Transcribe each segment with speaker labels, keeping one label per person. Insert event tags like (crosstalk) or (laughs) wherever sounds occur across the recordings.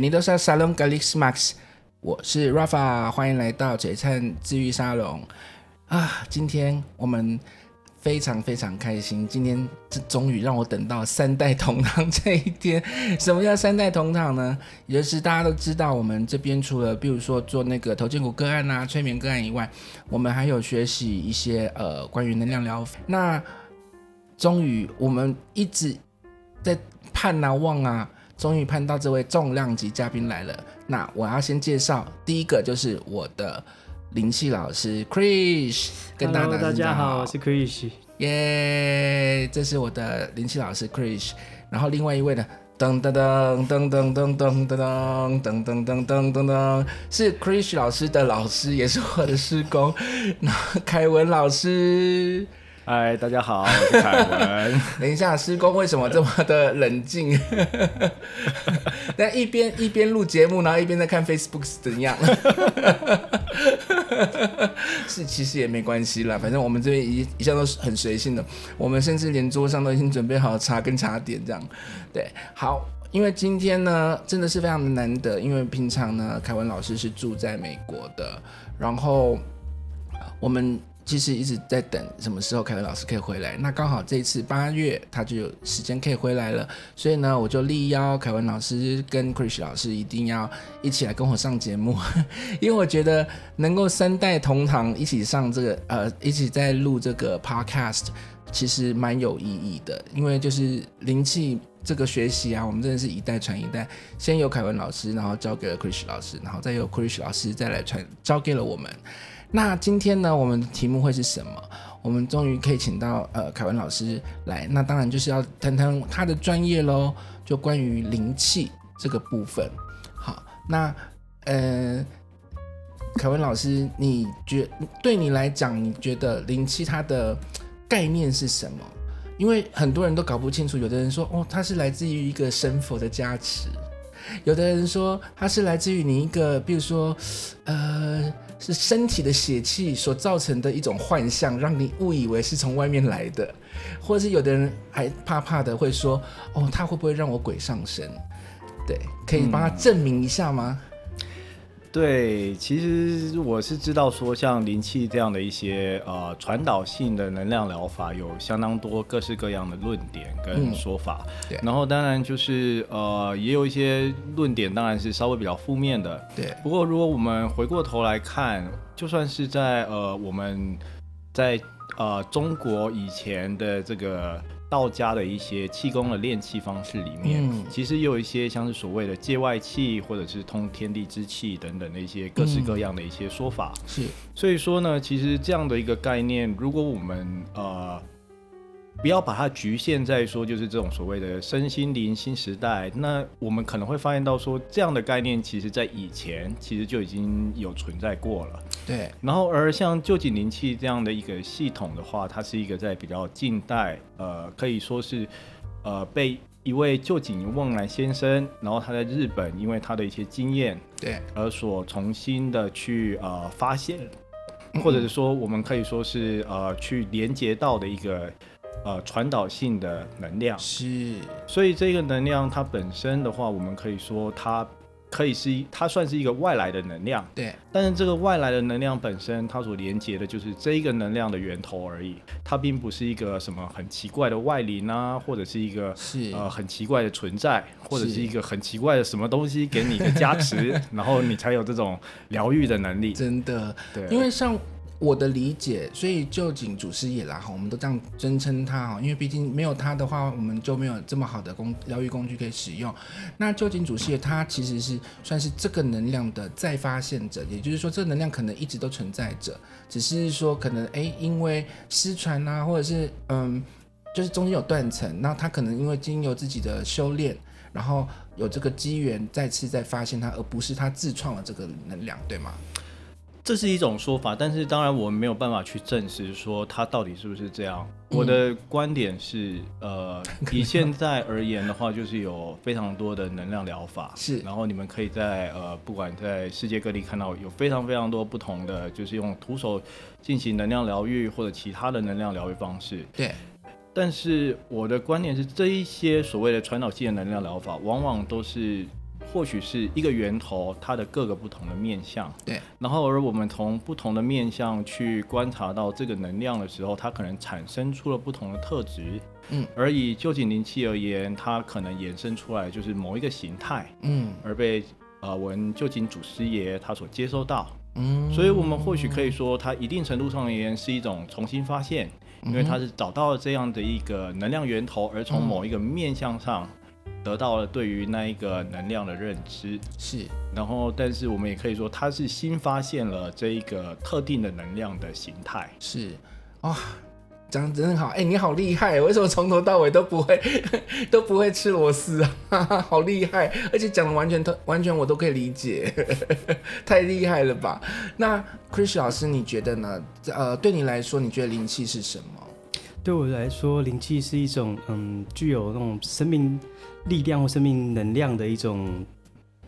Speaker 1: Hola，bienvenidos a Salón Calix Max，我是 Rafa，欢迎来到璀璨治愈沙龙啊！今天我们非常非常开心，今天这终于让我等到三代同堂这一天。(laughs) 什么叫三代同堂呢？也就是大家都知道，我们这边除了比如说做那个头荐骨个案啊、催眠个案以外，我们还有学习一些呃关于能量疗法。那终于我们一直在盼啊望啊。终于盼到这位重量级嘉宾来了。那我要先介绍，第一个就是我的灵气老师 Krish，跟大家大家好，
Speaker 2: 我是 Krish，
Speaker 1: 耶，这是我的灵气老师 Krish。然后另外一位呢，噔噔噔噔噔噔噔噔噔噔噔噔噔噔噔，是 Krish 老师的老师，也是我的师公，那凯文老师。
Speaker 2: 嗨，大家好，我是凯文。(laughs)
Speaker 1: 等一下，施工为什么这么的冷静？(laughs) 但一边一边录节目，然后一边在看 Facebook 是怎样？(laughs) 是，其实也没关系啦，反正我们这边一一向都是很随性的。我们甚至连桌上都已经准备好茶跟茶点，这样。对，好，因为今天呢，真的是非常的难得，因为平常呢，凯文老师是住在美国的，然后我们。其实一直在等什么时候凯文老师可以回来。那刚好这一次八月他就有时间可以回来了，所以呢，我就力邀凯文老师跟 Chris 老师一定要一起来跟我上节目，(laughs) 因为我觉得能够三代同堂一起上这个呃一起在录这个 Podcast，其实蛮有意义的。因为就是灵气这个学习啊，我们真的是一代传一代，先由凯文老师，然后交给了 Chris 老师，然后再由 Krish 老师再来传交给了我们。那今天呢，我们的题目会是什么？我们终于可以请到呃凯文老师来，那当然就是要谈谈他的专业喽，就关于灵气这个部分。好，那呃凯文老师，你觉对你来讲，你觉得灵气它的概念是什么？因为很多人都搞不清楚，有的人说哦，它是来自于一个神佛的加持，有的人说它是来自于你一个，比如说呃。是身体的血气所造成的一种幻象，让你误以为是从外面来的，或者是有的人还怕怕的会说：“哦，他会不会让我鬼上身？”对，可以帮他证明一下吗？嗯
Speaker 2: 对，其实我是知道说，像灵气这样的一些呃传导性的能量疗法，有相当多各式各样的论点跟说法。嗯、对，然后当然就是呃，也有一些论点当然是稍微比较负面的。
Speaker 1: 对，
Speaker 2: 不过如果我们回过头来看，就算是在呃我们在呃中国以前的这个。道家的一些气功的练气方式里面，嗯、其实也有一些像是所谓的界外气，或者是通天地之气等等的一些各式各样的一些说法。
Speaker 1: 嗯、是，
Speaker 2: 所以说呢，其实这样的一个概念，如果我们呃。不要把它局限在说，就是这种所谓的身心灵新时代。那我们可能会发现到说，这样的概念其实在以前其实就已经有存在过了。
Speaker 1: 对。然
Speaker 2: 后而像旧景灵气这样的一个系统的话，它是一个在比较近代，呃，可以说是，呃，被一位臼井瓮男先生，然后他在日本因为他的一些经验，
Speaker 1: 对，
Speaker 2: 而所重新的去呃发现，或者是说我们可以说是呃去连接到的一个。呃，传导性的能量。
Speaker 1: 是，
Speaker 2: 所以这个能量它本身的话，我们可以说它可以是一，它算是一个外来的能量。
Speaker 1: 对，
Speaker 2: 但是这个外来的能量本身，它所连接的就是这一个能量的源头而已，它并不是一个什么很奇怪的外灵啊，或者是一个
Speaker 1: 是。
Speaker 2: 呃很奇怪的存在，或者是一个很奇怪的什么东西给你的加持，(laughs) 然后你才有这种疗愈的能力。
Speaker 1: 真的，
Speaker 2: 对，
Speaker 1: 因为像。我的理解，所以就井祖师爷啦哈，我们都这样尊称他哈，因为毕竟没有他的话，我们就没有这么好的工疗愈工具可以使用。那就井祖师爷他其实是算是这个能量的再发现者，也就是说，这个能量可能一直都存在着，只是说可能哎，因为失传啊，或者是嗯就是中间有断层，那他可能因为经由自己的修炼，然后有这个机缘再次再发现他，而不是他自创了这个能量，对吗？
Speaker 2: 这是一种说法，但是当然我们没有办法去证实说它到底是不是这样。嗯、我的观点是，呃，(laughs) 以现在而言的话，就是有非常多的能量疗法，
Speaker 1: 是。
Speaker 2: 然后你们可以在呃，不管在世界各地看到有非常非常多不同的，就是用徒手进行能量疗愈或者其他的能量疗愈方式。
Speaker 1: 对。
Speaker 2: 但是我的观点是，这一些所谓的传导性的能量疗法，往往都是。或许是一个源头，它的各个不同的面相，
Speaker 1: 对。
Speaker 2: 然后，而我们从不同的面相去观察到这个能量的时候，它可能产生出了不同的特质，
Speaker 1: 嗯。
Speaker 2: 而以旧景灵气而言，它可能衍生出来就是某一个形态，
Speaker 1: 嗯。
Speaker 2: 而被呃我们旧井祖师爷他所接收到，
Speaker 1: 嗯。
Speaker 2: 所以我们或许可以说，它一定程度上而言是一种重新发现，因为它是找到了这样的一个能量源头，而从某一个面相上。得到了对于那一个能量的认知，
Speaker 1: 是，
Speaker 2: 然后，但是我们也可以说，他是新发现了这一个特定的能量的形态，
Speaker 1: 是，哇，讲的真好，哎、欸，你好厉害，为什么从头到尾都不会 (laughs) 都不会吃螺丝啊？(laughs) 好厉害，而且讲的完全都完全我都可以理解，(laughs) 太厉害了吧？那 Chris 老师，你觉得呢？呃，对你来说，你觉得灵气是什么？
Speaker 3: 对我来说，灵气是一种嗯，具有那种生命力量或生命能量的一种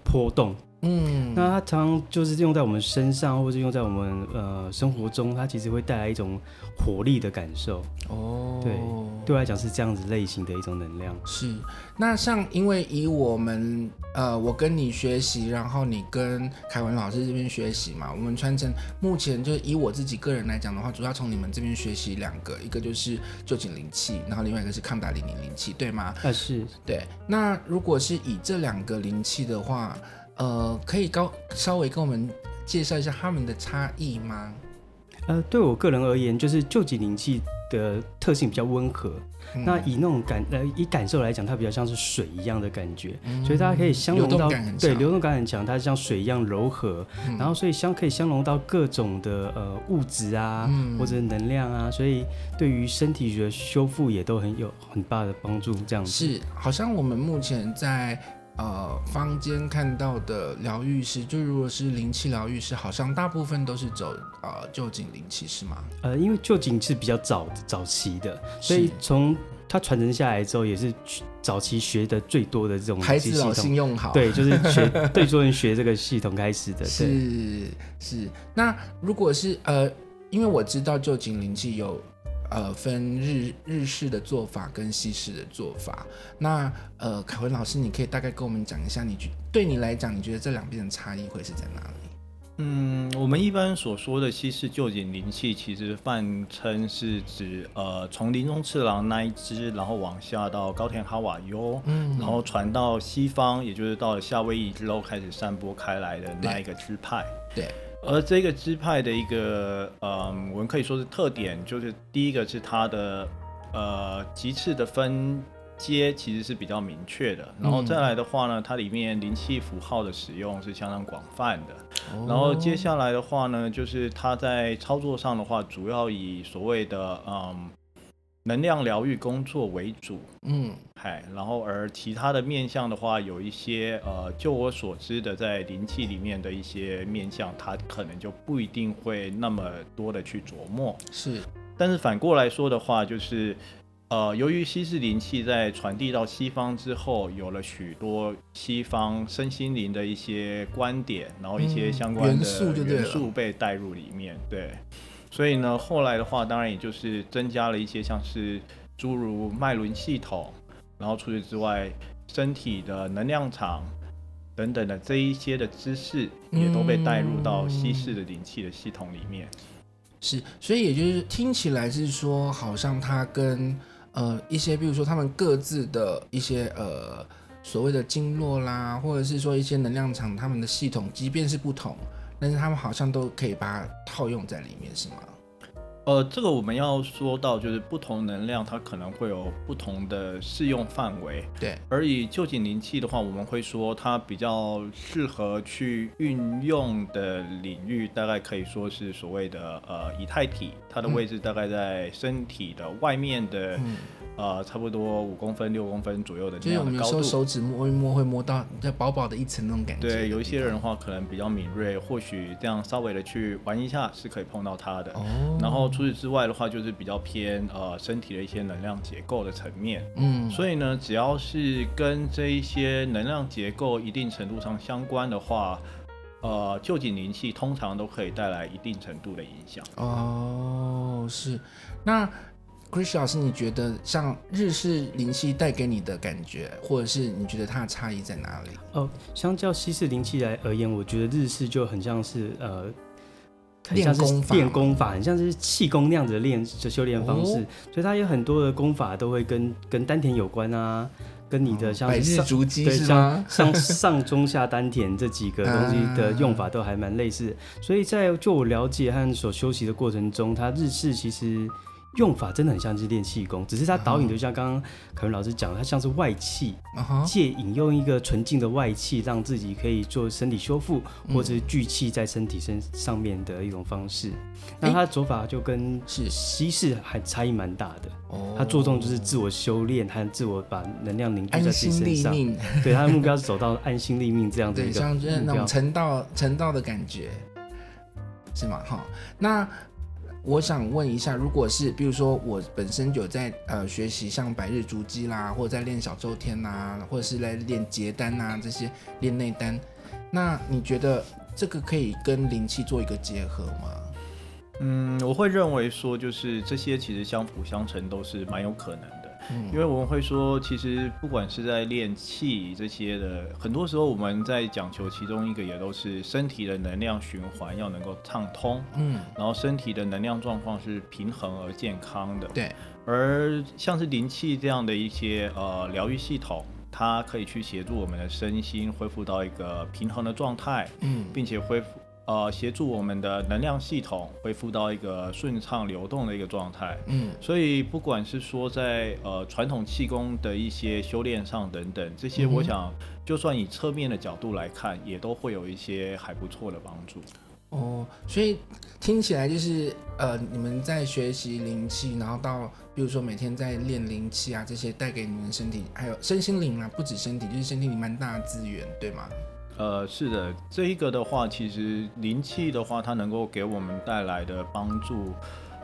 Speaker 3: 波动。
Speaker 1: 嗯，
Speaker 3: 那它常常就是用在我们身上，或者用在我们呃生活中，它其实会带来一种活力的感受。
Speaker 1: 哦，
Speaker 3: 对，对我来讲是这样子类型的一种能量。
Speaker 1: 是，那像因为以我们呃，我跟你学习，然后你跟凯文老师这边学习嘛，我们传承目前就以我自己个人来讲的话，主要从你们这边学习两个，一个就是旧井灵气，然后另外一个是抗打零零灵气，对吗？
Speaker 3: 啊，是
Speaker 1: 对。那如果是以这两个灵气的话，呃，可以高稍微跟我们介绍一下他们的差异吗？
Speaker 3: 呃，对我个人而言，就是旧级灵气的特性比较温和。嗯、那以那种感呃以感受来讲，它比较像是水一样的感觉，嗯、所以大家可以相融到对流动感很强，它像水一样柔和，嗯、然后所以相可以相融到各种的呃物质啊、嗯、或者能量啊，所以对于身体的修复也都很有很大的帮助。这样子
Speaker 1: 是，好像我们目前在。呃，坊间看到的疗愈师，就如果是灵气疗愈师，好像大部分都是走呃旧井灵气，是吗？
Speaker 3: 呃，因为旧井是比较早早期的，所以从它传承下来之后，也是早期学的最多的这种
Speaker 1: 孩子老信用好，
Speaker 3: 对，就是学 (laughs) 对做人学这个系统开始的。
Speaker 1: 是是，那如果是呃，因为我知道旧井灵气有。呃，分日日式的做法跟西式的做法。那呃，凯文老师，你可以大概跟我们讲一下，你觉对你来讲，你觉得这两边的差异会是在哪里？
Speaker 2: 嗯，我们一般所说的西式臼井灵气，其实泛称是指呃，从林中次郎那一支，然后往下到高田哈瓦优，嗯，然后传到西方，也就是到了夏威夷之后开始散播开来的那一个支派，
Speaker 1: 对。对
Speaker 2: 而这个支派的一个，嗯，我们可以说是特点，就是第一个是它的，呃，级次的分阶其实是比较明确的。然后再来的话呢，它里面灵气符号的使用是相当广泛的。然后接下来的话呢，就是它在操作上的话，主要以所谓的，嗯。能量疗愈工作为主，
Speaker 1: 嗯，
Speaker 2: 嗨，然后而其他的面向的话，有一些呃，就我所知的，在灵气里面的一些面向，它可能就不一定会那么多的去琢磨。
Speaker 1: 是，
Speaker 2: 但是反过来说的话，就是呃，由于西式灵气在传递到西方之后，有了许多西方身心灵的一些观点，然后一些相关的元素被带入里面，对。所以呢，后来的话，当然也就是增加了一些像是诸如脉轮系统，然后除此之外，身体的能量场等等的这一些的知识，也都被带入到西式的灵气的系统里面。
Speaker 1: 是，所以也就是听起来是说，好像它跟呃一些，比如说他们各自的一些呃所谓的经络啦，或者是说一些能量场，他们的系统，即便是不同。但是他们好像都可以把它套用在里面，是吗？
Speaker 2: 呃，这个我们要说到，就是不同能量它可能会有不同的适用范围。
Speaker 1: 对。
Speaker 2: 而以旧井灵气的话，我们会说它比较适合去运用的领域，大概可以说是所谓的呃以太体，它的位置大概在身体的外面的呃，差不多五公分、六公分左右的那样的高度。
Speaker 1: 就是有时候手指摸一摸会摸到在薄薄的一层那种感觉。
Speaker 2: 对，有一些人的话可能比较敏锐，或许这样稍微的去玩一下是可以碰到它的。哦。然后除此之外的话，就是比较偏呃身体的一些能量结构的层面。嗯。所以呢，只要是跟这一些能量结构一定程度上相关的话，呃，旧景灵气通常都可以带来一定程度的影响。
Speaker 1: 哦，是。那 Chris 老师，你觉得像日式灵气带给你的感觉，或者是你觉得它的差异在哪里？
Speaker 3: 哦，相较西式灵气来而言，我觉得日式就很像是呃，练功法，练功法，很像是气功那样子的练的修炼方式，哦，所以它有很多的功法都会跟跟丹田有关啊。跟你的像
Speaker 1: 百日足基
Speaker 3: 是吗？像像上中下丹田这几个 (laughs) 东西的用法都还蛮类似，所以在就我了解和所修习的过程中，它日式其实。用法真的很像是练气功，只是它导引就像刚刚凯文老师讲的，它像是外气，借引用一个纯净的外气，让自己可以做身体修复，或者是聚气在身体身上面的一种方式。那它的做法就跟是西式还差异蛮大的。哦，它注重就是自我修炼和自我把能量凝聚在自己身上。对，它的目标是走到安心立命这样子一个目标。
Speaker 1: 对，像那种成道成道的感觉，是吗？哈，那。我想问一下，如果是比如说我本身有在呃学习像百日筑基啦，或者在练小周天呐、啊，或者是来练结丹呐这些练内丹，那你觉得这个可以跟灵气做一个结合吗？
Speaker 2: 嗯，我会认为说，就是这些其实相辅相成，都是蛮有可能的。因为我们会说，其实不管是在练气这些的，很多时候我们在讲求其中一个，也都是身体的能量循环要能够畅通，嗯，然后身体的能量状况是平衡而健康的，
Speaker 1: 对。
Speaker 2: 而像是灵气这样的一些呃疗愈系统，它可以去协助我们的身心恢复到一个平衡的状态，嗯，并且恢复。呃，协助我们的能量系统恢复到一个顺畅流动的一个状态。嗯，所以不管是说在呃传统气功的一些修炼上等等，这些我想就算以侧面的角度来看，也都会有一些还不错的帮助。
Speaker 1: 哦，所以听起来就是呃，你们在学习灵气，然后到比如说每天在练灵气啊，这些带给你们身体还有身心灵啊，不止身体，就是身体里蛮大的资源，对吗？
Speaker 2: 呃，是的，这一个的话，其实灵气的话，它能够给我们带来的帮助，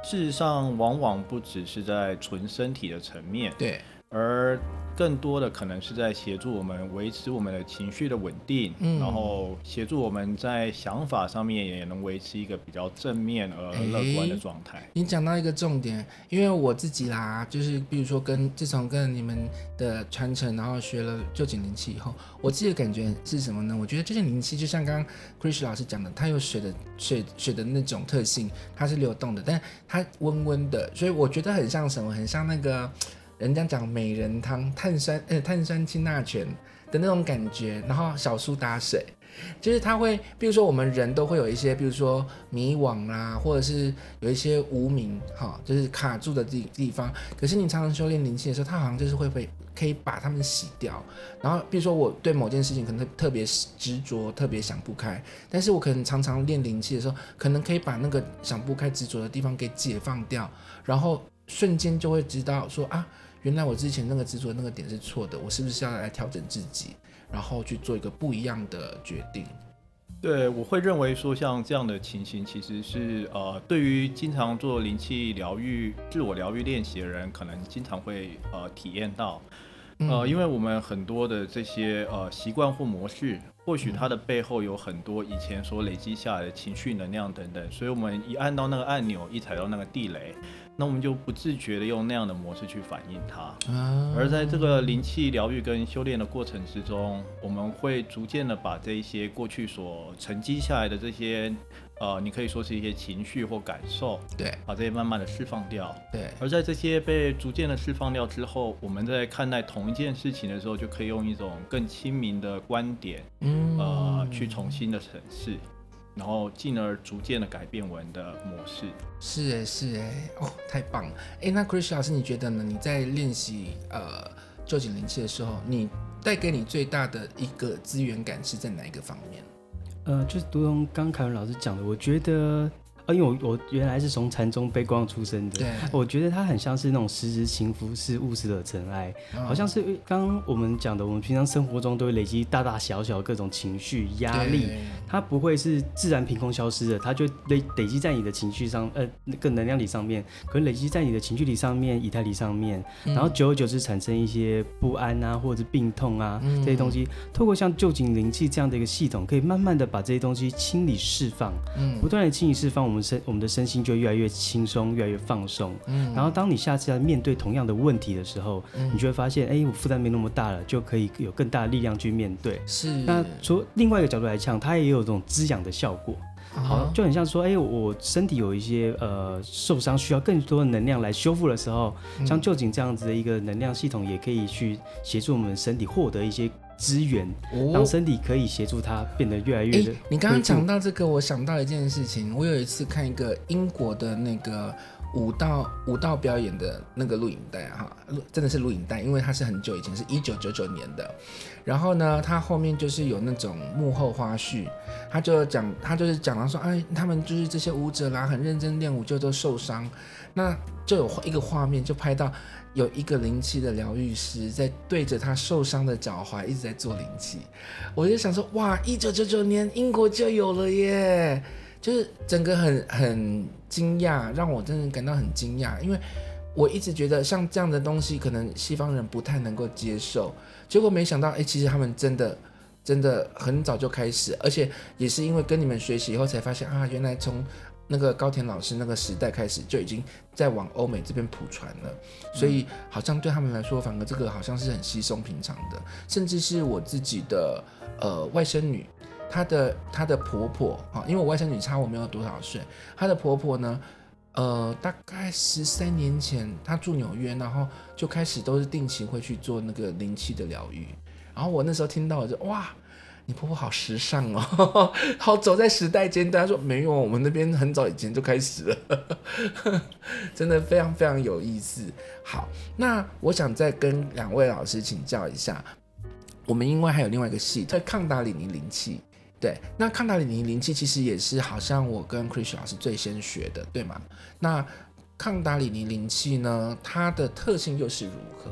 Speaker 2: 事实上往往不只是在纯身体的层面，
Speaker 1: 对。
Speaker 2: 而更多的可能是在协助我们维持我们的情绪的稳定，嗯，然后协助我们在想法上面也能维持一个比较正面而乐观的状态。
Speaker 1: 你讲到一个重点，因为我自己啦，就是比如说跟自从跟你们的传承，然后学了旧井灵气以后，我自己的感觉是什么呢？我觉得臼井灵气就像刚刚 Chris 老师讲的，它有水的水水的那种特性，它是流动的，但它温温的，所以我觉得很像什么？很像那个。人家讲美人汤，碳酸呃碳酸氢钠泉的那种感觉，然后小苏打水，就是它会，比如说我们人都会有一些，比如说迷惘啦，或者是有一些无名，哈，就是卡住的地地方。可是你常常修炼灵气的时候，它好像就是会被可以把它们洗掉。然后比如说我对某件事情可能特别执着，特别想不开，但是我可能常常练灵气的时候，可能可以把那个想不开执着的地方给解放掉，然后瞬间就会知道说啊。原来我之前那个执着那个点是错的，我是不是要来调整自己，然后去做一个不一样的决定？
Speaker 2: 对，我会认为说像这样的情形，其实是呃，对于经常做灵气疗愈、自我疗愈练习的人，可能经常会呃体验到，呃，因为我们很多的这些呃习惯或模式，或许它的背后有很多以前所累积下来的情绪能量等等，所以我们一按到那个按钮，一踩到那个地雷。那我们就不自觉的用那样的模式去反映它，而在这个灵气疗愈跟修炼的过程之中，我们会逐渐的把这一些过去所沉积下来的这些，呃，你可以说是一些情绪或感受，
Speaker 1: 对，把
Speaker 2: 这些慢慢的释放掉，
Speaker 1: 对。
Speaker 2: 而在这些被逐渐的释放掉之后，我们在看待同一件事情的时候，就可以用一种更亲民的观点，嗯，呃，去重新的审视。然后进而逐渐的改变我们的模式。
Speaker 1: 是哎，是哎，哦，太棒了！哎，那 Chris 老师，你觉得呢？你在练习呃旧景灵气的时候，你带给你最大的一个资源感是在哪一个方面？
Speaker 3: 呃，就是如同刚凯文老师讲的，我觉得呃，因为我我原来是从禅宗悲光出身的，
Speaker 1: 对，
Speaker 3: 我觉得它很像是那种时时勤拂拭，勿使惹尘埃，哦、好像是刚刚我们讲的，我们平常生活中都会累积大大小小各种情绪压力，它不会是自然凭空消失的，它就累累积在你的情绪上，呃，那个能量体上面，可能累积在你的情绪体上面、以太体上面，然后久而久之产生一些不安啊，或者是病痛啊、嗯、这些东西，透过像旧井灵气这样的一个系统，可以慢慢的把这些东西清理释放，嗯，不断的清理释放，我们身我们的身心就越来越轻松，越来越放松，嗯，然后当你下次要面对同样的问题的时候，嗯、你就会发现，哎，我负担没那么大了，就可以有更大的力量去面对。
Speaker 1: 是，
Speaker 3: 那从另外一个角度来讲，它也有这种滋养的效果。好，就很像说，哎、欸，我身体有一些呃受伤，需要更多的能量来修复的时候，嗯、像旧景这样子的一个能量系统，也可以去协助我们身体获得一些资源，哦、让身体可以协助他变得越来越。
Speaker 1: 你刚刚讲到这个，我想到一件事情，我有一次看一个英国的那个。舞蹈舞蹈表演的那个录影带哈，真的是录影带，因为它是很久以前，是一九九九年的。然后呢，它后面就是有那种幕后花絮，他就讲，他就是讲到说，哎，他们就是这些舞者啦，很认真练舞，就都受伤。那就有一个画面，就拍到有一个灵气的疗愈师在对着他受伤的脚踝一直在做灵气。我就想说，哇，一九九九年英国就有了耶。就是整个很很惊讶，让我真的感到很惊讶，因为我一直觉得像这样的东西，可能西方人不太能够接受。结果没想到，哎，其实他们真的真的很早就开始，而且也是因为跟你们学习以后才发现啊，原来从那个高田老师那个时代开始就已经在往欧美这边普传了。所以好像对他们来说，反而这个好像是很稀松平常的，甚至是我自己的呃外甥女。她的她的婆婆啊，因为我外甥女差我没有多少岁，她的婆婆呢，呃，大概十三年前她住纽约，然后就开始都是定期会去做那个灵气的疗愈，然后我那时候听到我就哇，你婆婆好时尚哦，(laughs) 好走在时代尖端。她说没有，我们那边很早以前就开始了，(laughs) 真的非常非常有意思。好，那我想再跟两位老师请教一下，我们因为还有另外一个系统，抗达里尼灵气。对，那抗达里尼灵气其实也是好像我跟 Chris 老师最先学的，对吗？那抗达里尼灵气呢，它的特性又是如何？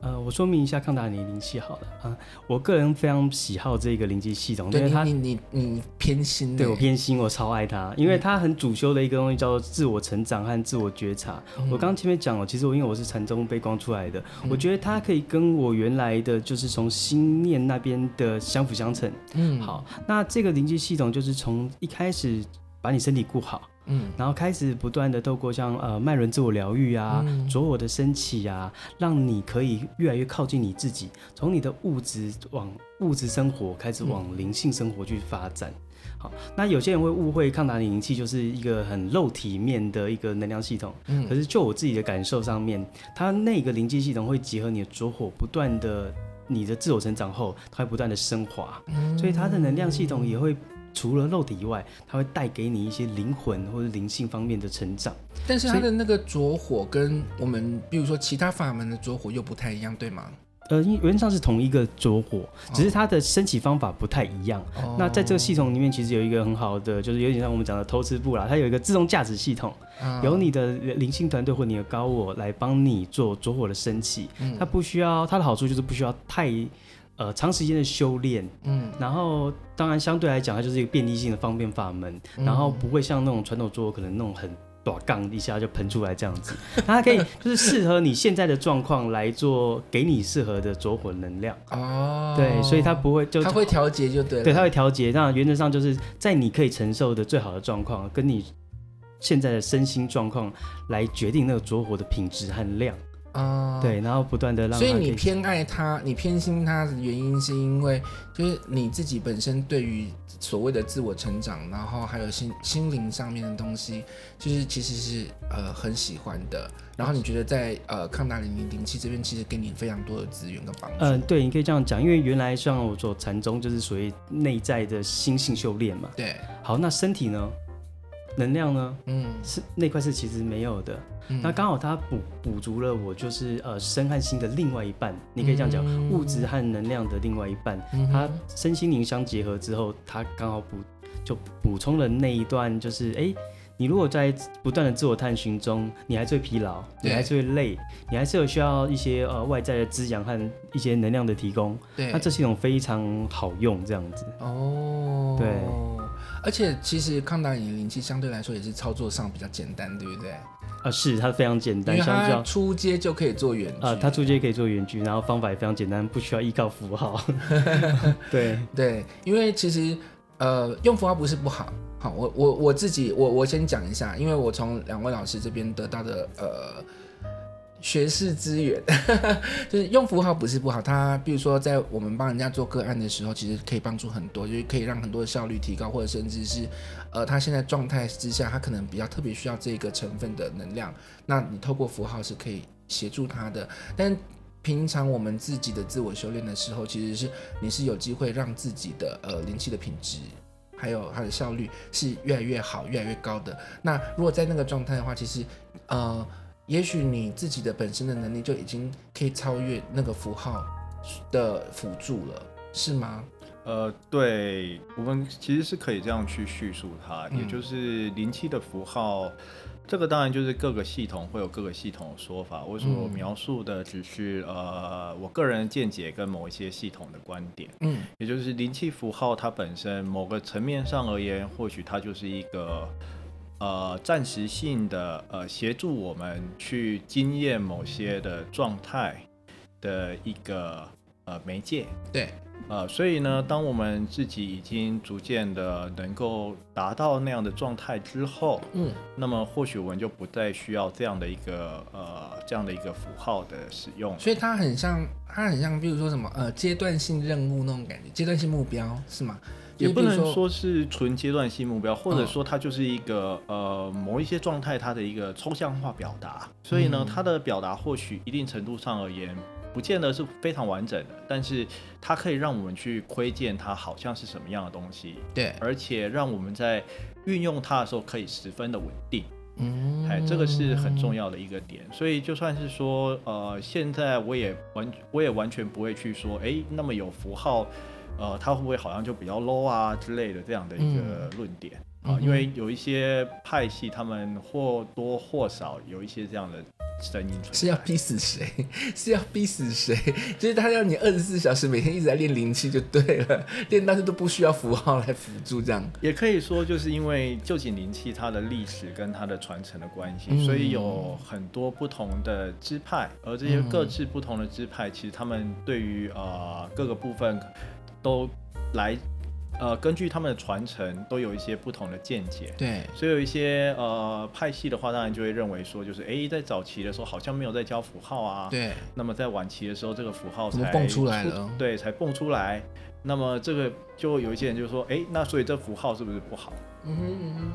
Speaker 3: 呃，我说明一下康达里尼灵气好了啊，我个人非常喜好这个灵气系统，
Speaker 1: 对，
Speaker 3: 因为它
Speaker 1: 你你你，偏心，
Speaker 3: 对我偏心，我超爱它，因为它很主修的一个东西叫做自我成长和自我觉察。嗯、我刚刚前面讲了，其实我因为我是禅宗被光出来的，嗯、我觉得它可以跟我原来的就是从心念那边的相辅相成。嗯，好，那这个灵气系统就是从一开始把你身体顾好。嗯，然后开始不断的透过像呃脉轮自我疗愈啊，着、嗯、我的升起啊，让你可以越来越靠近你自己，从你的物质往物质生活开始往灵性生活去发展。嗯、好，那有些人会误会抗达里尼灵气就是一个很肉体面的一个能量系统，嗯，可是就我自己的感受上面，它那个灵气系统会结合你的着火，不断的你的自我成长后，它会不断的升华，嗯、所以它的能量系统也会。除了肉体以外，它会带给你一些灵魂或者灵性方面的成长。
Speaker 1: 但是它的那个着火跟我们，比如说其他法门的着火又不太一样，对吗？
Speaker 3: 呃，因原则上是同一个着火，只是它的升起方法不太一样。哦、那在这个系统里面，其实有一个很好的，就是有点像我们讲的偷吃部啦，它有一个自动驾驶系统，哦、由你的灵性团队或你的高我来帮你做着火的升起。嗯、它不需要，它的好处就是不需要太。呃，长时间的修炼，嗯，然后当然相对来讲，它就是一个便利性的方便法门，嗯、然后不会像那种传统桌可能那种很短杠一下就喷出来这样子，(laughs) 它可以就是适合你现在的状况来做，给你适合的着火能量。哦，对，所以它不会就
Speaker 1: 它会调节就对了，
Speaker 3: 对，它会调节，那原则上就是在你可以承受的最好的状况，跟你现在的身心状况来决定那个着火的品质和量。啊，嗯、对，然后不断的让，
Speaker 1: 所以你偏爱他，你偏心他的原因是因为就是你自己本身对于所谓的自我成长，然后还有心心灵上面的东西，就是其实是呃很喜欢的。然后你觉得在呃康达里零零七这边，其实给你非常多的资源跟帮助。
Speaker 3: 嗯、呃，对，你可以这样讲，因为原来像我做禅宗就是属于内在的心性修炼嘛。
Speaker 1: 对，
Speaker 3: 好，那身体呢？能量呢？嗯，是那块是其实没有的。嗯、那刚好它补补足了我就是呃身和心的另外一半，你可以这样讲，嗯、物质和能量的另外一半，嗯、它身心灵相结合之后，它刚好补就补充了那一段，就是哎。诶你如果在不断的自我探寻中，你还是会疲劳，你还是会累，你还是有需要一些呃外在的滋养和一些能量的提供。对，那这系统非常好用，这样子。
Speaker 1: 哦，
Speaker 3: 对，
Speaker 1: 而且其实康导引灵气相对来说也是操作上比较简单，对不对？
Speaker 3: 啊，是它非常简单，
Speaker 1: 因为它出街就可以做远距
Speaker 3: 啊，它出街可以做远距，然后方法也非常简单，不需要依靠符号。(laughs) 对
Speaker 1: 对，因为其实呃用符号不是不好。好，我我我自己，我我先讲一下，因为我从两位老师这边得到的呃学识资源，(laughs) 就是用符号不是不好，它比如说在我们帮人家做个案的时候，其实可以帮助很多，就是可以让很多的效率提高，或者甚至是呃他现在状态之下，他可能比较特别需要这个成分的能量，那你透过符号是可以协助他的。但平常我们自己的自我修炼的时候，其实是你是有机会让自己的呃灵气的品质。还有它的效率是越来越好、越来越高的。那如果在那个状态的话，其实，呃，也许你自己的本身的能力就已经可以超越那个符号的辅助了，是吗？
Speaker 2: 呃，对，我们其实是可以这样去叙述它，嗯、也就是灵气的符号。这个当然就是各个系统会有各个系统的说法，我所描述的只是、嗯、呃我个人见解跟某一些系统的观点，嗯，也就是灵气符号它本身某个层面上而言，或许它就是一个呃暂时性的呃协助我们去经验某些的状态的一个呃媒介，
Speaker 1: 对。
Speaker 2: 呃，所以呢，当我们自己已经逐渐的能够达到那样的状态之后，嗯，那么或许我们就不再需要这样的一个呃这样的一个符号的使用。
Speaker 1: 所以它很像，它很像，比如说什么呃阶段性任务那种感觉，阶段性目标是吗？
Speaker 2: 也不能说是纯阶段性目标，或者说它就是一个呃某一些状态它的一个抽象化表达。所以呢，它的表达或许一定程度上而言。不见得是非常完整的，但是它可以让我们去窥见它好像是什么样的东西，
Speaker 1: 对，
Speaker 2: 而且让我们在运用它的时候可以十分的稳定，嗯，哎，这个是很重要的一个点。所以就算是说，呃，现在我也完，我也完全不会去说，哎，那么有符号，呃，他会不会好像就比较 low 啊之类的这样的一个论点啊？嗯，因为有一些派系，他们或多或少有一些这样的。声音
Speaker 1: 是要逼死谁？(laughs) 是要逼死谁？就是他要你二十四小时每天一直在练灵气就对了，练到是都不需要符号来辅助这样。
Speaker 2: 也可以说，就是因为旧景灵气它的历史跟它的传承的关系，嗯、所以有很多不同的支派，而这些各自不同的支派，其实他们对于呃各个部分都来。呃，根据他们的传承，都有一些不同的见解。
Speaker 1: 对，
Speaker 2: 所以有一些呃派系的话，当然就会认为说，就是哎，在早期的时候好像没有在教符号啊。
Speaker 1: 对。
Speaker 2: 那么在晚期的时候，这个符号才
Speaker 1: 蹦出来了。
Speaker 2: 对，才蹦出来。那么这个就有一些人就说，哎，那所以这符号是不是不好？
Speaker 1: 嗯哼嗯哼。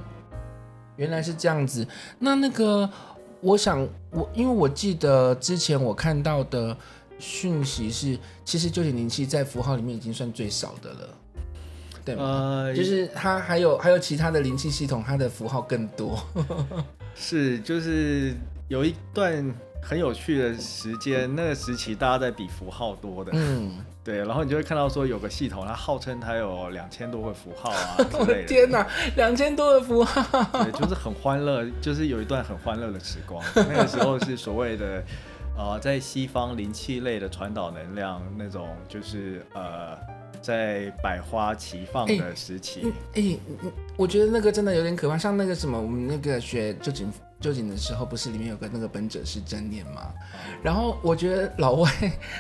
Speaker 1: 原来是这样子。那那个，我想我因为我记得之前我看到的讯息是，其实九点零七在符号里面已经算最少的了。对，呃，就是它还有还有其他的灵气系统，它的符号更多。(laughs)
Speaker 2: 是，就是有一段很有趣的时间，那个时期大家在比符号多的，嗯，对，然后你就会看到说有个系统，它号称它有 (laughs) 两千多个符号啊，
Speaker 1: 我的天哪，两千多个符号，
Speaker 2: 对，就是很欢乐，就是有一段很欢乐的时光。那个时候是所谓的呃，在西方灵气类的传导能量那种，就是呃。在百花齐放的时期，
Speaker 1: 哎、欸欸，我觉得那个真的有点可怕。像那个什么，我们那个学臼井臼井的时候，不是里面有个那个本者是真念吗？然后我觉得老外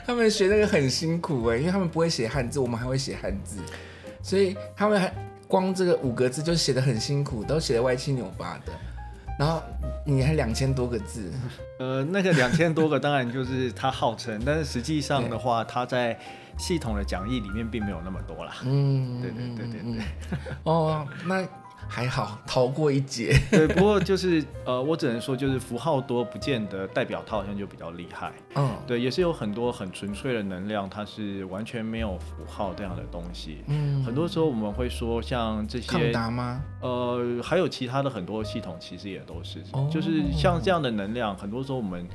Speaker 1: 他们学那个很辛苦哎，因为他们不会写汉字，我们还会写汉字，所以他们还光这个五个字就写的很辛苦，都写的歪七扭八的。然后你还两千多个字，
Speaker 2: 呃，那个两千多个当然就是他号称，但是实际上的话，他在。系统的讲义里面并没有那么多啦。嗯，对对对对对。
Speaker 1: 哦，那还好逃过一劫。
Speaker 2: 对，不过就是呃，我只能说，就是符号多不见得代表它好像就比较厉害。嗯，对，也是有很多很纯粹的能量，它是完全没有符号这样的东西。嗯，很多时候我们会说像这些
Speaker 1: 抗达吗？
Speaker 2: 呃，还有其他的很多系统其实也都是，哦、就是像这样的能量，很多时候我们。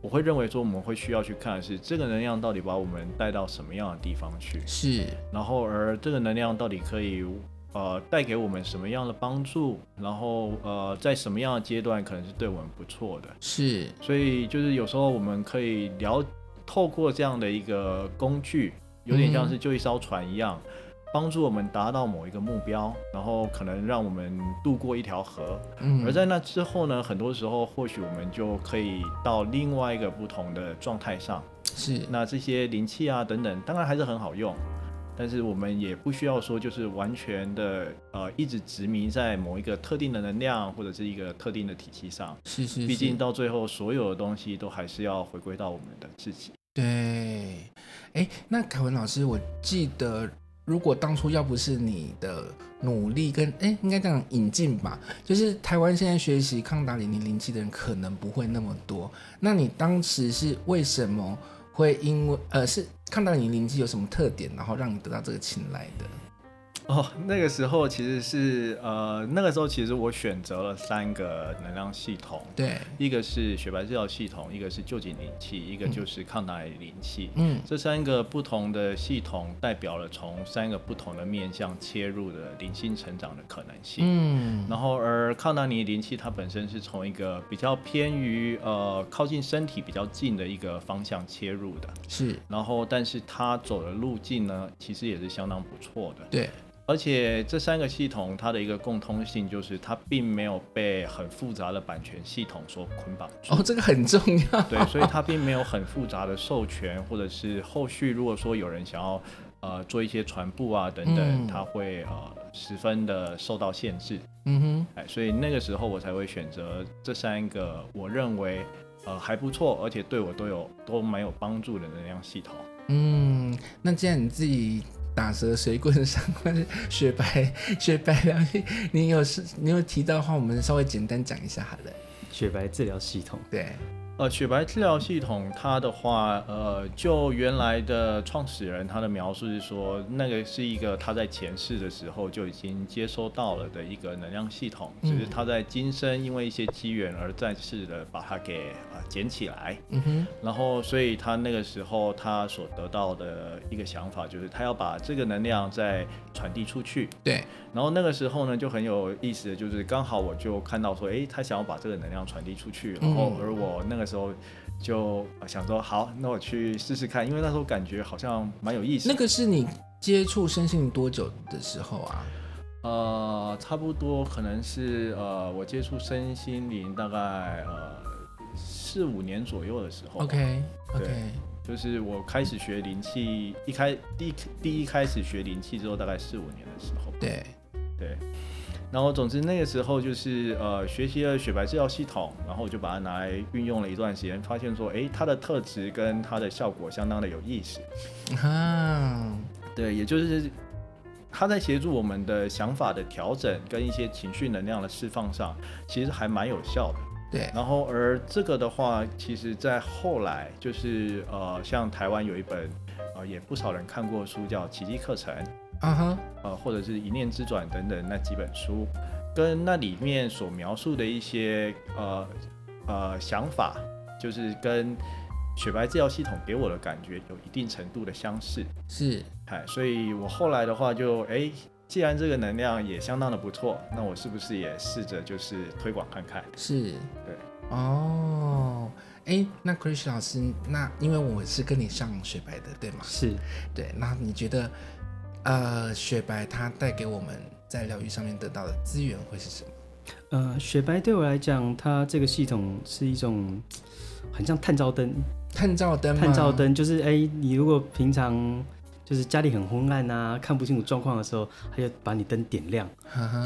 Speaker 2: 我会认为说，我们会需要去看的是这个能量到底把我们带到什么样的地方去，
Speaker 1: 是，
Speaker 2: 然后而这个能量到底可以呃带给我们什么样的帮助，然后呃在什么样的阶段可能是对我们不错的。
Speaker 1: 是，
Speaker 2: 所以就是有时候我们可以聊，透过这样的一个工具，有点像是就一艘船一样。嗯帮助我们达到某一个目标，然后可能让我们渡过一条河。嗯，而在那之后呢，很多时候或许我们就可以到另外一个不同的状态上。
Speaker 1: 是，
Speaker 2: 那这些灵气啊等等，当然还是很好用，但是我们也不需要说就是完全的呃一直执迷在某一个特定的能量或者是一个特定的体系上。
Speaker 1: 是是是，
Speaker 2: 毕竟到最后所有的东西都还是要回归到我们的自己。
Speaker 1: 对，哎，那凯文老师，我记得。如果当初要不是你的努力跟哎，应该这样引进吧，就是台湾现在学习康达零零零七的人可能不会那么多。那你当时是为什么会因为呃是看到你年纪有什么特点，然后让你得到这个青睐的？
Speaker 2: 哦，那个时候其实是呃，那个时候其实我选择了三个能量系统，
Speaker 1: 对，
Speaker 2: 一个是雪白治疗系统，一个是旧井灵气，一个就是康达里灵气，
Speaker 1: 嗯，
Speaker 2: 这三个不同的系统代表了从三个不同的面向切入的灵性成长的可能性，
Speaker 1: 嗯，
Speaker 2: 然后而康达尼灵气它本身是从一个比较偏于呃靠近身体比较近的一个方向切入的，
Speaker 1: 是，
Speaker 2: 然后但是它走的路径呢，其实也是相当不错的，
Speaker 1: 对。
Speaker 2: 而且这三个系统，它的一个共通性就是它并没有被很复杂的版权系统所捆绑住。
Speaker 1: 哦，这个很重要。
Speaker 2: 对，所以它并没有很复杂的授权，或者是后续如果说有人想要呃做一些传播啊等等，嗯、它会呃十分的受到限制。
Speaker 1: 嗯哼，
Speaker 2: 哎，所以那个时候我才会选择这三个我认为呃还不错，而且对我都有都蛮有帮助的能量系统。
Speaker 1: 嗯，那既然你自己。打折水棍上，或者雪白 (laughs) 雪白疗愈，你有是，你有提到的话，我们稍微简单讲一下好了。
Speaker 3: 雪白治疗系统，
Speaker 1: 对。
Speaker 2: 呃，雪白治疗系统，它的话，呃，就原来的创始人他的描述是说，那个是一个他在前世的时候就已经接收到了的一个能量系统，只是他在今生因为一些机缘而再次的把它给啊捡起来。
Speaker 1: 嗯哼。
Speaker 2: 然后，所以他那个时候他所得到的一个想法就是，他要把这个能量再传递出去。
Speaker 1: 对。
Speaker 2: 然后那个时候呢，就很有意思的就是，刚好我就看到说，哎，他想要把这个能量传递出去，然后而我那个时候就想说，好，那我去试试看，因为那时候感觉好像蛮有意思。
Speaker 1: 那个是你接触身心灵多久的时候啊？
Speaker 2: 呃，差不多可能是呃，我接触身心灵大概呃四五年左右的时候。
Speaker 1: OK OK，
Speaker 2: 对，就是我开始学灵气，一开第一第一开始学灵气之后，大概四五年的时候。
Speaker 1: 对。
Speaker 2: 对，然后总之那个时候就是呃学习了雪白治疗系统，然后我就把它拿来运用了一段时间，发现说，哎，它的特质跟它的效果相当的有意思。
Speaker 1: 啊，
Speaker 2: 对，也就是它在协助我们的想法的调整跟一些情绪能量的释放上，其实还蛮有效的。
Speaker 1: 对，
Speaker 2: 然后而这个的话，其实在后来就是呃像台湾有一本呃也不少人看过书叫《奇迹课程》。
Speaker 1: 啊哈，
Speaker 2: 呃，或者是一念之转等等那几本书，跟那里面所描述的一些呃呃想法，就是跟雪白治疗系统给我的感觉有一定程度的相似。
Speaker 1: 是，
Speaker 2: 哎，所以我后来的话就，哎，既然这个能量也相当的不错，那我是不是也试着就是推广看看？
Speaker 1: 是，
Speaker 2: 对，
Speaker 1: 哦，哎，那 Chris 老师，那因为我是跟你上雪白的，对吗？
Speaker 3: 是，
Speaker 1: 对，那你觉得？呃，雪白它带给我们在疗愈上面得到的资源会是什么？
Speaker 3: 呃，雪白对我来讲，它这个系统是一种很像探照灯。
Speaker 1: 探照灯，
Speaker 3: 探照灯就是，哎、欸，你如果平常就是家里很昏暗啊，看不清楚状况的时候，它就把你灯点亮。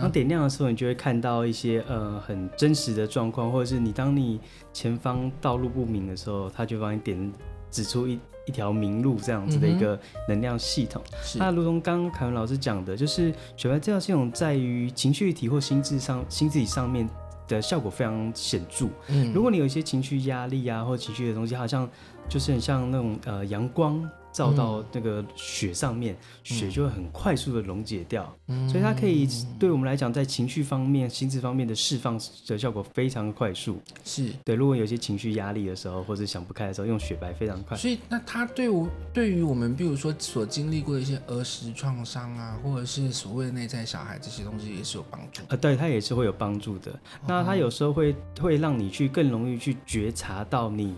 Speaker 3: 当点亮的时候，你就会看到一些呃很真实的状况，或者是你当你前方道路不明的时候，它就帮你点指出一。一条明路这样子的一个能量系
Speaker 1: 统。嗯。
Speaker 3: 那如同刚刚凯文老师讲的，就是雪白这套系统在于情绪体或心智上、心智体上面的效果非常显著。
Speaker 1: 嗯。
Speaker 3: 如果你有一些情绪压力啊，或情绪的东西，好像就是很像那种呃阳光照到那个雪上面，嗯、雪就会很快速的溶解掉，嗯、所以它可以对我们来讲，在情绪方面、心智方面的释放的效果非常快速。
Speaker 1: 是
Speaker 3: 对，如果有些情绪压力的时候，或者想不开的时候，用雪白非常快。
Speaker 1: 所以，那它对我对于我们，比如说所经历过的一些儿时创伤啊，或者是所谓的内在小孩这些东西，也是有帮助。
Speaker 3: 呃，对，它也是会有帮助的。那它有时候会会让你去更容易去觉察到你。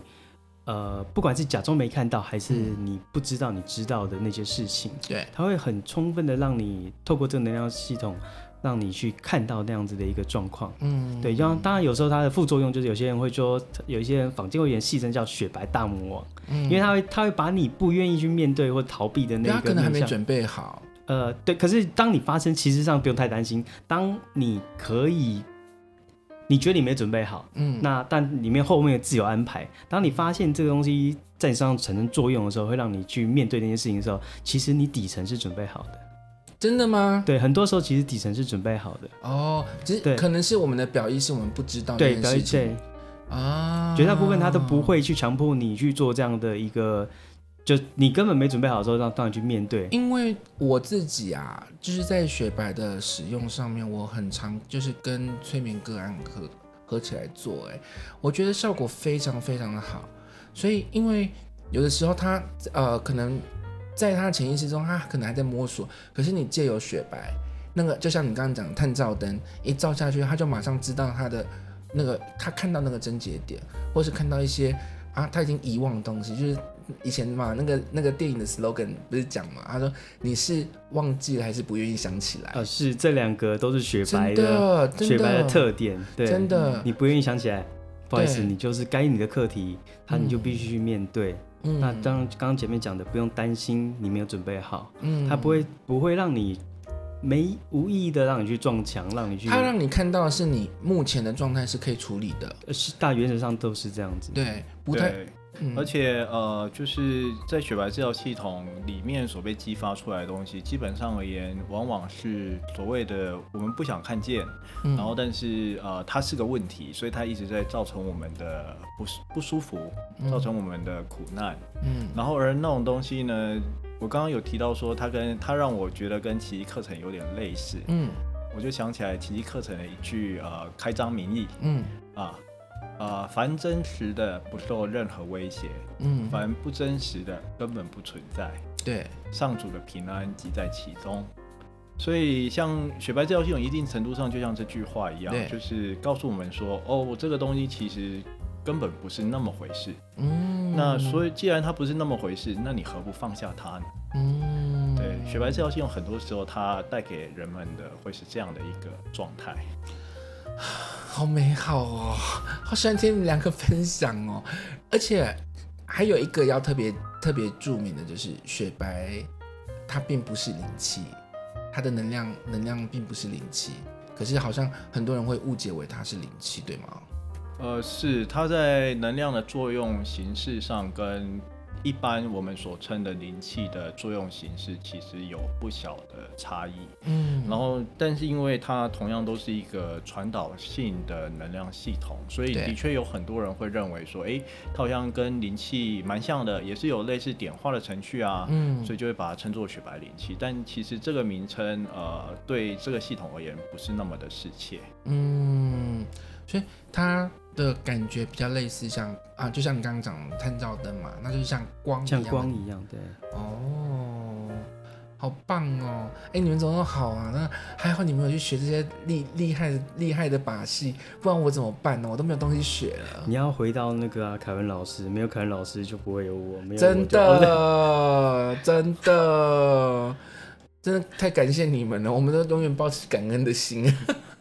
Speaker 3: 呃，不管是假装没看到，还是你不知道你知道的那些事情，
Speaker 1: 嗯、对，
Speaker 3: 它会很充分的让你透过这个能量系统，让你去看到那样子的一个状况。嗯，对，像当然有时候它的副作用就是有些人会说，有一些人坊间会演戏称叫雪白大魔王，嗯，因为他会他会把你不愿意去面对或逃避的那个，他
Speaker 1: 可能还没准备好。
Speaker 3: 呃，对，可是当你发生，其实上不用太担心，当你可以。你觉得你没准备好，嗯，那但里面后面的自有安排。当你发现这个东西在你身上产生作用的时候，会让你去面对那些事情的时候，其实你底层是准备好的。
Speaker 1: 真的吗？
Speaker 3: 对，很多时候其实底层是准备好的。
Speaker 1: 哦，其实可能是我们的表意是我们不知道的。
Speaker 3: 对，表意对啊，绝大部分他都不会去强迫你去做这样的一个。就你根本没准备好的时候，让当你去面对。
Speaker 1: 因为我自己啊，就是在雪白的使用上面，我很常就是跟催眠个案合合起来做，哎，我觉得效果非常非常的好。所以，因为有的时候他呃，可能在他潜意识中，他可能还在摸索。可是你借由雪白，那个就像你刚刚讲探照灯一照下去，他就马上知道他的那个他看到那个症结点，或是看到一些啊他已经遗忘的东西，就是。以前嘛，那个那个电影的 slogan 不是讲嘛？他说你是忘记了还是不愿意想起来？
Speaker 3: 啊，是这两个都是雪白的，的雪白的特点。对，
Speaker 1: 真的，
Speaker 3: 你不愿意想起来，不好意思，你就是该你的课题，他你就必须去面对。嗯，那当刚刚前面讲的，不用担心你没有准备好，嗯，他不会不会让你没无意义的让你去撞墙，让你去，
Speaker 1: 他让你看到的是你目前的状态是可以处理的，
Speaker 3: 是大原则上都是这样子。
Speaker 1: 对，不太。
Speaker 2: 而且呃，就是在雪白治疗系统里面所被激发出来的东西，基本上而言，往往是所谓的我们不想看见，嗯、然后但是呃，它是个问题，所以它一直在造成我们的不不舒服，造成我们的苦难。嗯，然后而那种东西呢，我刚刚有提到说，它跟它让我觉得跟奇迹课程有点类似。嗯，我就想起来奇迹课程的一句呃开张名义。嗯啊。呃，凡真实的不受任何威胁，嗯，凡不真实的根本不存在。
Speaker 1: 对，
Speaker 2: 上主的平安即在其中。所以，像雪白这条系统，一定程度上就像这句话一样，就是告诉我们说，哦，这个东西其实根本不是那么回事。嗯，那所以既然它不是那么回事，那你何不放下它呢？嗯，对，雪白这条系统很多时候它带给人们的会是这样的一个状态。
Speaker 1: 好美好哦，好喜欢听你们两个分享哦，而且还有一个要特别特别注明的，就是雪白，它并不是灵气，它的能量能量并不是灵气，可是好像很多人会误解为它是灵气，对吗？
Speaker 2: 呃，是，它在能量的作用形式上跟。一般我们所称的灵气的作用形式，其实有不小的差异。嗯，然后，但是因为它同样都是一个传导性的能量系统，所以的确有很多人会认为说，哎，它好像跟灵气蛮像的，也是有类似点化的程序啊。嗯，所以就会把它称作雪白灵气。但其实这个名称，呃，对这个系统而言，不是那么的适切。
Speaker 1: 嗯，所以它。的感觉比较类似像啊，就像你刚刚讲探照灯嘛，那就是像光一样，
Speaker 3: 像光一样，对。
Speaker 1: 哦，好棒哦！哎、欸，你们怎么好啊？那还好你们有去学这些厉厉害的厉害的把戏，不然我怎么办呢？我都没有东西学了。
Speaker 3: 你要回到那个啊，凯文老师，没有凯文老师就不会有我，没有我
Speaker 1: 真的，(laughs) 真的，真的太感谢你们了，我们都永远保持感恩的心。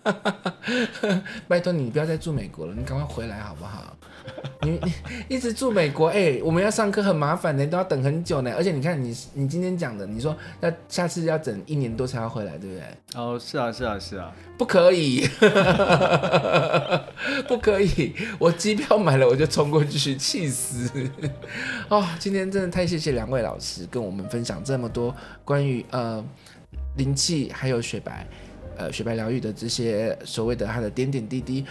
Speaker 1: (laughs) 拜托你不要再住美国了，你赶快回来好不好？(laughs) 你你一直住美国，哎、欸，我们要上课很麻烦的，都要等很久呢。而且你看你你今天讲的，你说要下次要等一年多才要回来，对不对？
Speaker 2: 哦，是啊，是啊，是啊，
Speaker 1: 不可以，(laughs) 不可以，我机票买了我就冲过去，气死！哦，今天真的太谢谢两位老师跟我们分享这么多关于呃灵气还有雪白。呃，雪白疗愈的这些所谓的它的点点滴滴，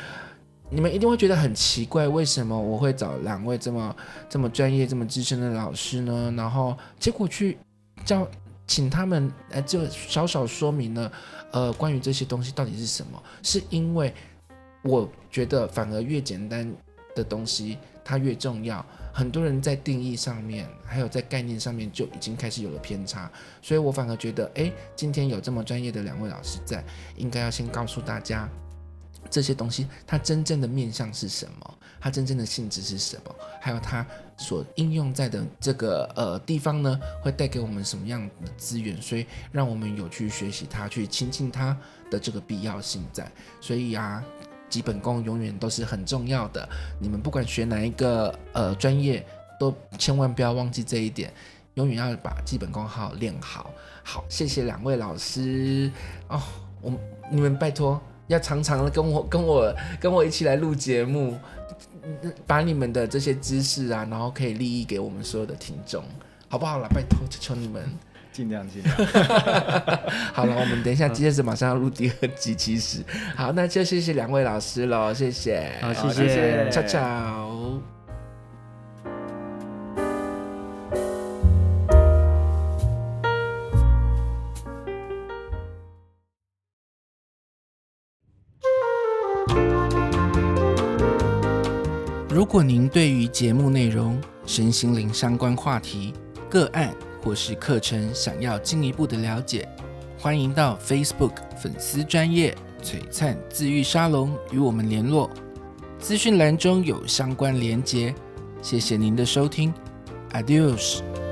Speaker 1: 你们一定会觉得很奇怪，为什么我会找两位这么这么专业、这么资深的老师呢？然后结果去叫请他们来，就少少说明了，呃，关于这些东西到底是什么？是因为我觉得反而越简单的东西它越重要。很多人在定义上面，还有在概念上面就已经开始有了偏差，所以我反而觉得，诶，今天有这么专业的两位老师在，应该要先告诉大家。这些东西它真正的面向是什么？它真正的性质是什么？还有它所应用在的这个呃地方呢，会带给我们什么样的资源？所以让我们有去学习它，去亲近它的这个必要性在。所以啊，基本功永远都是很重要的。你们不管学哪一个呃专业，都千万不要忘记这一点，永远要把基本功好好练好。好，谢谢两位老师哦，我你们拜托。要常常的跟我、跟我、跟我一起来录节目，把你们的这些知识啊，然后可以利益给我们所有的听众，好不好啦？拜托，求求你们，
Speaker 2: 尽量尽量。(laughs)
Speaker 1: 好了，我们等一下接着马上要录第二集，其实好，那就谢谢两位老师喽，谢谢，
Speaker 3: 好，谢谢，
Speaker 1: 悄悄。如果您对于节目内容、身心灵相关话题、个案或是课程想要进一步的了解，欢迎到 Facebook 粉丝专业璀璨自愈沙龙与我们联络，资讯栏中有相关连结。谢谢您的收听，Adios。